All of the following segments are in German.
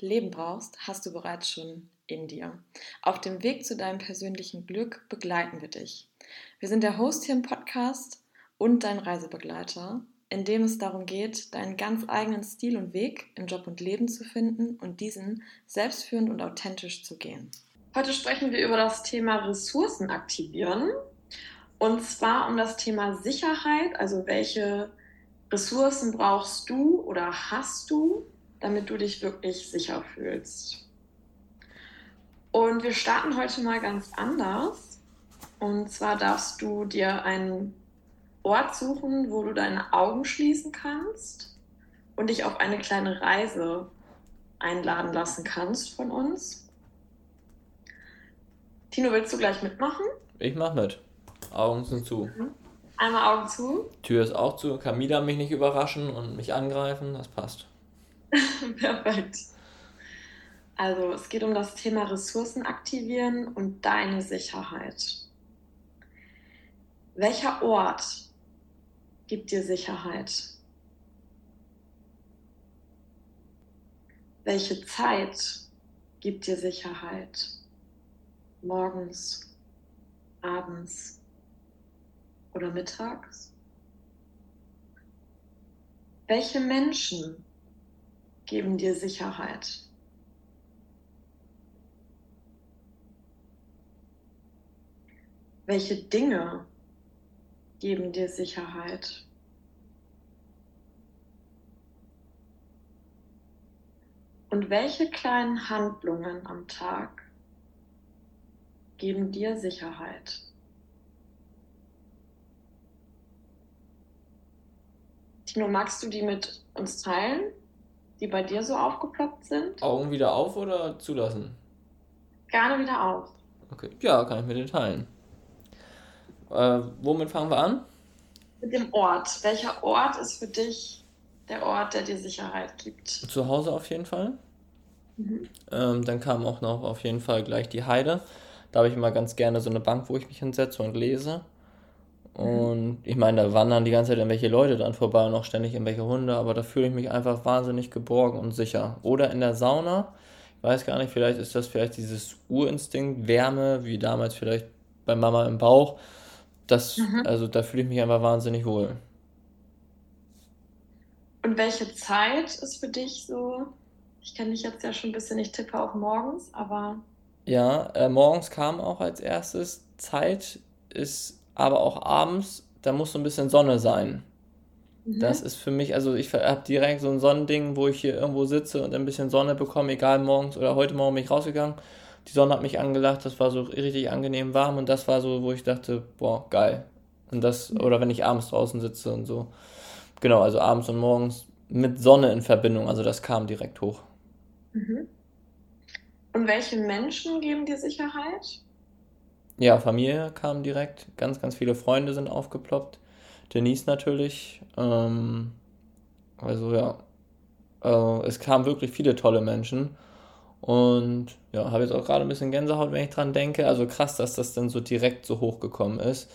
Leben brauchst, hast du bereits schon in dir. Auf dem Weg zu deinem persönlichen Glück begleiten wir dich. Wir sind der Host hier im Podcast und dein Reisebegleiter, in dem es darum geht, deinen ganz eigenen Stil und Weg im Job und Leben zu finden und diesen selbstführend und authentisch zu gehen. Heute sprechen wir über das Thema Ressourcen aktivieren und zwar um das Thema Sicherheit, also welche Ressourcen brauchst du oder hast du, damit du dich wirklich sicher fühlst. Und wir starten heute mal ganz anders. Und zwar darfst du dir einen Ort suchen, wo du deine Augen schließen kannst und dich auf eine kleine Reise einladen lassen kannst von uns. Tino, willst du gleich mitmachen? Ich mach mit. Augen sind zu. Mhm. Einmal Augen zu. Tür ist auch zu. Kann Mida mich nicht überraschen und mich angreifen. Das passt. Perfekt. Also es geht um das Thema Ressourcen aktivieren und deine Sicherheit. Welcher Ort gibt dir Sicherheit? Welche Zeit gibt dir Sicherheit? Morgens, abends oder mittags? Welche Menschen geben dir Sicherheit. Welche Dinge geben dir Sicherheit? Und welche kleinen Handlungen am Tag geben dir Sicherheit? Tino, magst du die mit uns teilen? Die bei dir so aufgeploppt sind? Augen wieder auf oder zulassen? Gerne wieder auf. Okay, ja, kann ich mit dir teilen. Äh, womit fangen wir an? Mit dem Ort. Welcher Ort ist für dich der Ort, der dir Sicherheit gibt? Zu Hause auf jeden Fall. Mhm. Ähm, dann kam auch noch auf jeden Fall gleich die Heide. Da habe ich immer ganz gerne so eine Bank, wo ich mich hinsetze und lese. Und ich meine, da wandern die ganze Zeit irgendwelche Leute dann vorbei und auch ständig irgendwelche Hunde, aber da fühle ich mich einfach wahnsinnig geborgen und sicher. Oder in der Sauna, ich weiß gar nicht, vielleicht ist das vielleicht dieses Urinstinkt, Wärme, wie damals vielleicht bei Mama im Bauch. Das, mhm. also da fühle ich mich einfach wahnsinnig wohl. Und welche Zeit ist für dich so? Ich kenne dich jetzt ja schon ein bisschen, ich tippe auf morgens, aber. Ja, äh, morgens kam auch als erstes. Zeit ist aber auch abends, da muss so ein bisschen Sonne sein. Mhm. Das ist für mich, also ich habe direkt so ein Sonnending, wo ich hier irgendwo sitze und ein bisschen Sonne bekomme, egal morgens oder heute Morgen bin ich rausgegangen. Die Sonne hat mich angelacht, das war so richtig angenehm warm und das war so, wo ich dachte, boah, geil. Und das, mhm. oder wenn ich abends draußen sitze und so. Genau, also abends und morgens mit Sonne in Verbindung, also das kam direkt hoch. Mhm. Und welche Menschen geben dir Sicherheit? Ja, Familie kam direkt. Ganz, ganz viele Freunde sind aufgeploppt. Denise natürlich. Ähm, also ja, äh, es kamen wirklich viele tolle Menschen. Und ja, habe jetzt auch gerade ein bisschen Gänsehaut, wenn ich dran denke. Also krass, dass das dann so direkt so hochgekommen ist.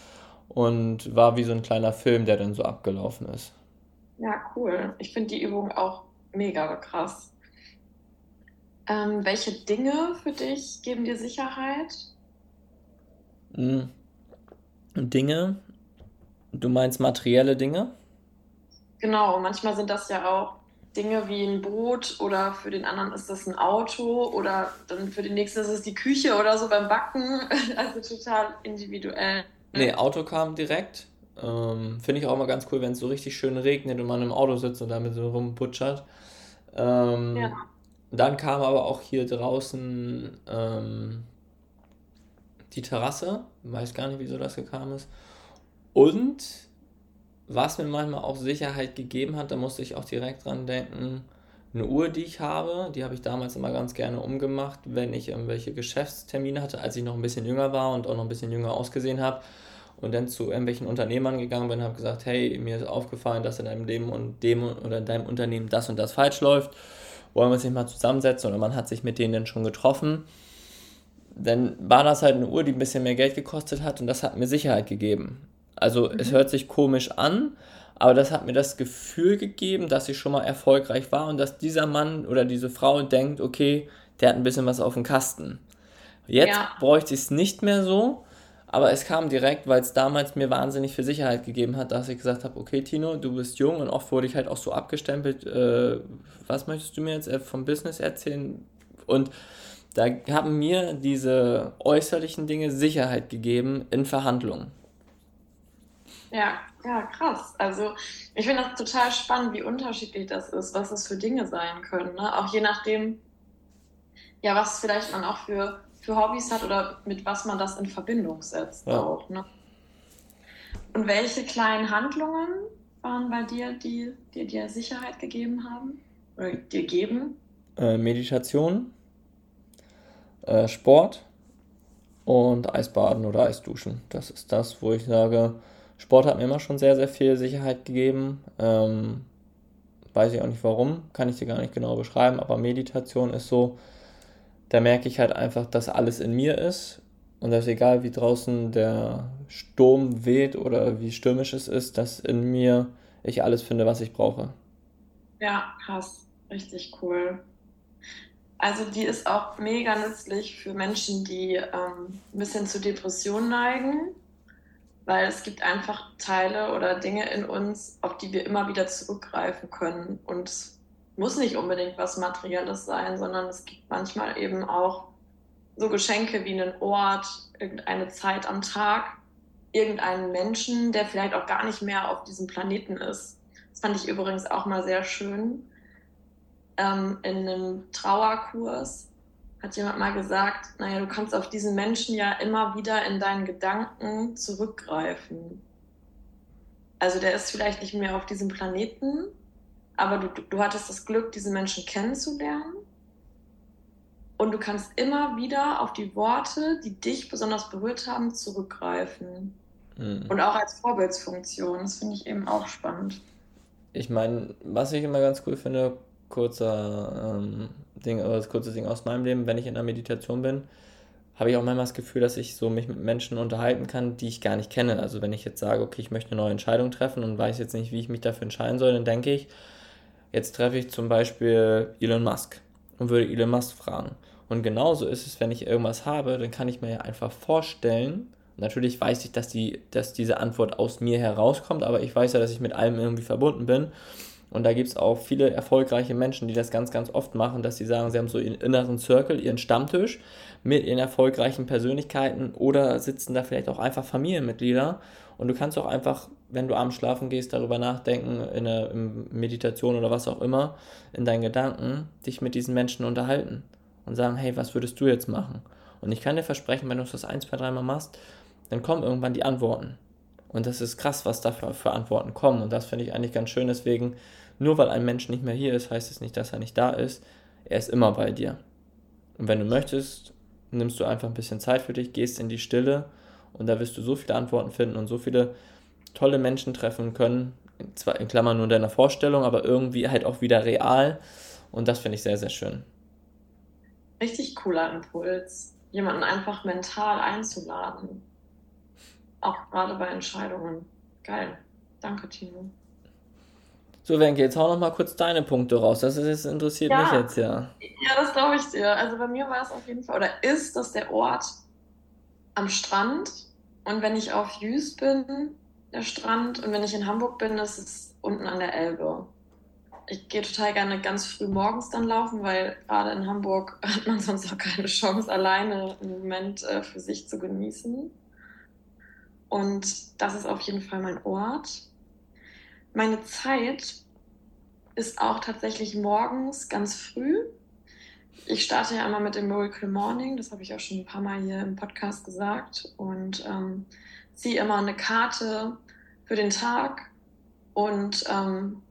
Und war wie so ein kleiner Film, der dann so abgelaufen ist. Ja, cool. Ich finde die Übung auch mega krass. Ähm, welche Dinge für dich geben dir Sicherheit? Hm. Dinge, du meinst materielle Dinge? Genau, manchmal sind das ja auch Dinge wie ein Boot oder für den anderen ist das ein Auto oder dann für den nächsten ist es die Küche oder so beim Backen. Also total individuell. Nee, Auto kam direkt. Ähm, Finde ich auch mal ganz cool, wenn es so richtig schön regnet und man im Auto sitzt und damit so rumputschert. Ähm, ja. Dann kam aber auch hier draußen ähm, die Terrasse. Weiß gar nicht, wieso das gekommen ist. Und was mir manchmal auch Sicherheit gegeben hat, da musste ich auch direkt dran denken, eine Uhr, die ich habe, die habe ich damals immer ganz gerne umgemacht, wenn ich irgendwelche Geschäftstermine hatte, als ich noch ein bisschen jünger war und auch noch ein bisschen jünger ausgesehen habe. Und dann zu irgendwelchen Unternehmern gegangen bin und habe gesagt, hey, mir ist aufgefallen, dass in deinem Leben und dem oder in deinem Unternehmen das und das falsch läuft. Wollen wir uns nicht mal zusammensetzen? Oder man hat sich mit denen dann schon getroffen. Dann war das halt eine Uhr, die ein bisschen mehr Geld gekostet hat und das hat mir Sicherheit gegeben. Also mhm. es hört sich komisch an, aber das hat mir das Gefühl gegeben, dass ich schon mal erfolgreich war und dass dieser Mann oder diese Frau denkt, okay, der hat ein bisschen was auf dem Kasten. Jetzt ja. bräuchte ich es nicht mehr so, aber es kam direkt, weil es damals mir wahnsinnig viel Sicherheit gegeben hat, dass ich gesagt habe, okay Tino, du bist jung und oft wurde ich halt auch so abgestempelt, äh, was möchtest du mir jetzt äh, vom Business erzählen? Und da haben mir diese äußerlichen Dinge Sicherheit gegeben in Verhandlungen. Ja, ja, krass. Also ich finde das total spannend, wie unterschiedlich das ist, was es für Dinge sein können. Ne? Auch je nachdem, ja, was vielleicht man auch für, für Hobbys hat oder mit was man das in Verbindung setzt ja. auch. Ne? Und welche kleinen Handlungen waren bei dir, die dir Sicherheit gegeben haben oder dir geben? Äh, Meditation, äh, Sport und Eisbaden oder Eisduschen. Das ist das, wo ich sage, Sport hat mir immer schon sehr, sehr viel Sicherheit gegeben. Ähm, weiß ich auch nicht warum, kann ich dir gar nicht genau beschreiben, aber Meditation ist so, da merke ich halt einfach, dass alles in mir ist und dass egal wie draußen der Sturm weht oder wie stürmisch es ist, dass in mir ich alles finde, was ich brauche. Ja, krass, richtig cool. Also die ist auch mega nützlich für Menschen, die ähm, ein bisschen zu Depressionen neigen weil es gibt einfach Teile oder Dinge in uns, auf die wir immer wieder zurückgreifen können. Und es muss nicht unbedingt was Materielles sein, sondern es gibt manchmal eben auch so Geschenke wie einen Ort, irgendeine Zeit am Tag, irgendeinen Menschen, der vielleicht auch gar nicht mehr auf diesem Planeten ist. Das fand ich übrigens auch mal sehr schön. Ähm, in einem Trauerkurs hat jemand mal gesagt, naja, du kannst auf diesen Menschen ja immer wieder in deinen Gedanken zurückgreifen. Also der ist vielleicht nicht mehr auf diesem Planeten, aber du, du hattest das Glück, diesen Menschen kennenzulernen. Und du kannst immer wieder auf die Worte, die dich besonders berührt haben, zurückgreifen. Mhm. Und auch als Vorbildsfunktion. Das finde ich eben auch spannend. Ich meine, was ich immer ganz cool finde, kurzer ähm, Ding, oder das kurze Ding aus meinem Leben, wenn ich in der Meditation bin, habe ich auch manchmal das Gefühl, dass ich so mich mit Menschen unterhalten kann, die ich gar nicht kenne. Also wenn ich jetzt sage, okay, ich möchte eine neue Entscheidung treffen und weiß jetzt nicht, wie ich mich dafür entscheiden soll, dann denke ich, jetzt treffe ich zum Beispiel Elon Musk und würde Elon Musk fragen. Und genauso ist es, wenn ich irgendwas habe, dann kann ich mir ja einfach vorstellen, natürlich weiß ich, dass, die, dass diese Antwort aus mir herauskommt, aber ich weiß ja, dass ich mit allem irgendwie verbunden bin. Und da gibt es auch viele erfolgreiche Menschen, die das ganz, ganz oft machen, dass sie sagen, sie haben so ihren inneren Circle, ihren Stammtisch mit ihren erfolgreichen Persönlichkeiten oder sitzen da vielleicht auch einfach Familienmitglieder. Und du kannst auch einfach, wenn du abends schlafen gehst, darüber nachdenken, in in Meditation oder was auch immer, in deinen Gedanken, dich mit diesen Menschen unterhalten und sagen, hey, was würdest du jetzt machen? Und ich kann dir versprechen, wenn du das ein, zwei, dreimal machst, dann kommen irgendwann die Antworten. Und das ist krass, was da für, Antworten kommen. Und das finde ich eigentlich ganz schön. Deswegen, nur weil ein Mensch nicht mehr hier ist, heißt es nicht, dass er nicht da ist. Er ist immer bei dir. Und wenn du möchtest, nimmst du einfach ein bisschen Zeit für dich, gehst in die Stille und da wirst du so viele Antworten finden und so viele tolle Menschen treffen können. Zwar in Klammern nur in deiner Vorstellung, aber irgendwie halt auch wieder real. Und das finde ich sehr, sehr schön. Richtig cooler Impuls, jemanden einfach mental einzuladen. Auch gerade bei Entscheidungen. Geil. Danke, Tino. So, Wenke, jetzt hau noch mal kurz deine Punkte raus. Das, ist, das interessiert ja. mich jetzt ja. Ja, das glaube ich dir. Also bei mir war es auf jeden Fall, oder ist das der Ort am Strand. Und wenn ich auf Jüst bin, der Strand, und wenn ich in Hamburg bin, ist es unten an der Elbe. Ich gehe total gerne ganz früh morgens dann laufen, weil gerade in Hamburg hat man sonst auch keine Chance, alleine einen Moment äh, für sich zu genießen. Und das ist auf jeden Fall mein Ort. Meine Zeit ist auch tatsächlich morgens ganz früh. Ich starte ja einmal mit dem Miracle Morning, das habe ich auch schon ein paar Mal hier im Podcast gesagt, und ähm, ziehe immer eine Karte für den Tag und ähm,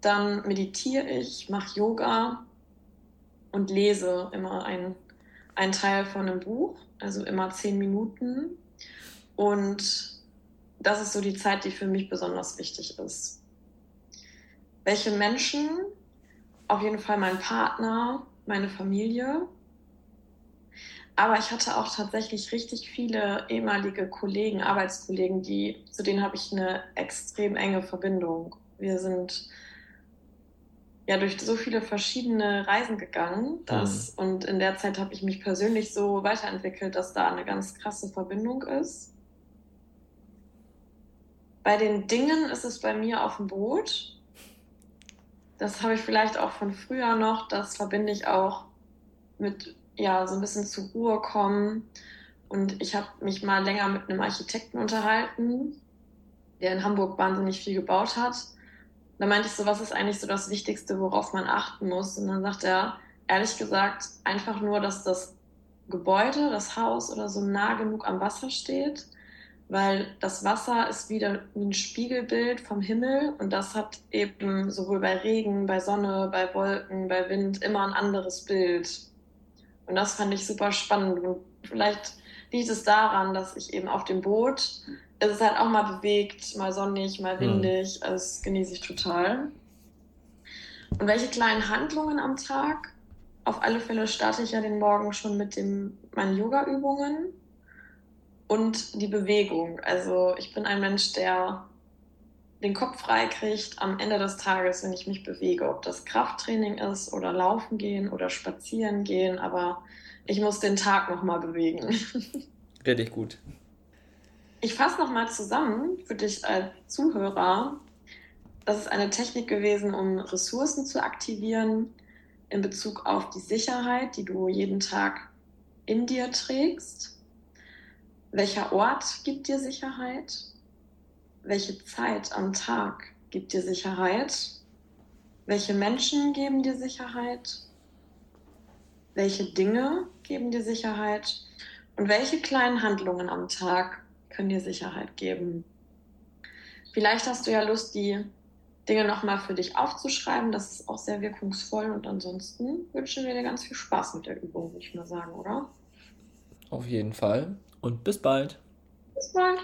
dann meditiere ich, mache Yoga und lese immer ein, einen Teil von einem Buch, also immer zehn Minuten. Und das ist so die Zeit, die für mich besonders wichtig ist. Welche Menschen? Auf jeden Fall mein Partner, meine Familie. Aber ich hatte auch tatsächlich richtig viele ehemalige Kollegen, Arbeitskollegen, die, zu denen habe ich eine extrem enge Verbindung. Wir sind ja durch so viele verschiedene Reisen gegangen. Dass, mhm. Und in der Zeit habe ich mich persönlich so weiterentwickelt, dass da eine ganz krasse Verbindung ist. Bei den Dingen ist es bei mir auf dem Boot. Das habe ich vielleicht auch von früher noch. Das verbinde ich auch mit, ja, so ein bisschen zur Ruhe kommen. Und ich habe mich mal länger mit einem Architekten unterhalten, der in Hamburg wahnsinnig viel gebaut hat. Da meinte ich so, was ist eigentlich so das Wichtigste, worauf man achten muss? Und dann sagt er, ehrlich gesagt, einfach nur, dass das Gebäude, das Haus oder so nah genug am Wasser steht, weil das Wasser ist wieder wie ein Spiegelbild vom Himmel und das hat eben sowohl bei Regen, bei Sonne, bei Wolken, bei Wind immer ein anderes Bild. Und das fand ich super spannend und vielleicht liegt es daran, dass ich eben auf dem Boot es ist halt auch mal bewegt, mal sonnig, mal hm. windig. Also das genieße ich total. Und welche kleinen Handlungen am Tag? Auf alle Fälle starte ich ja den Morgen schon mit dem, meinen Yoga-Übungen und die Bewegung. Also ich bin ein Mensch, der den Kopf frei kriegt am Ende des Tages, wenn ich mich bewege, ob das Krafttraining ist oder Laufen gehen oder Spazieren gehen, aber ich muss den Tag nochmal bewegen. Richtig gut. Ich fasse nochmal zusammen für dich als Zuhörer. Das ist eine Technik gewesen, um Ressourcen zu aktivieren in Bezug auf die Sicherheit, die du jeden Tag in dir trägst. Welcher Ort gibt dir Sicherheit? Welche Zeit am Tag gibt dir Sicherheit? Welche Menschen geben dir Sicherheit? Welche Dinge geben dir Sicherheit? Und welche kleinen Handlungen am Tag können dir Sicherheit geben. Vielleicht hast du ja Lust, die Dinge nochmal für dich aufzuschreiben. Das ist auch sehr wirkungsvoll. Und ansonsten wünschen wir dir ganz viel Spaß mit der Übung, würde ich mal sagen, oder? Auf jeden Fall. Und bis bald. Bis bald.